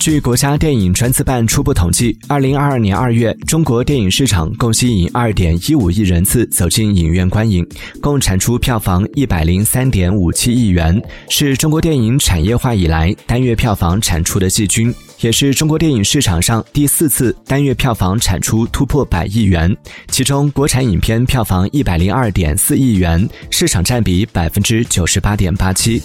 据国家电影专资办初步统计二零二二年二月中国电影市场共吸引二点一五亿人次走进影院观影共产出票房一百零三点五七亿元是中国电影产业化以来单月票房产出的季军也是中国电影市场上第四次单月票房产出突破百亿元。其中国产影片票房一百零二点四亿元市场占比百分之九十八点八七。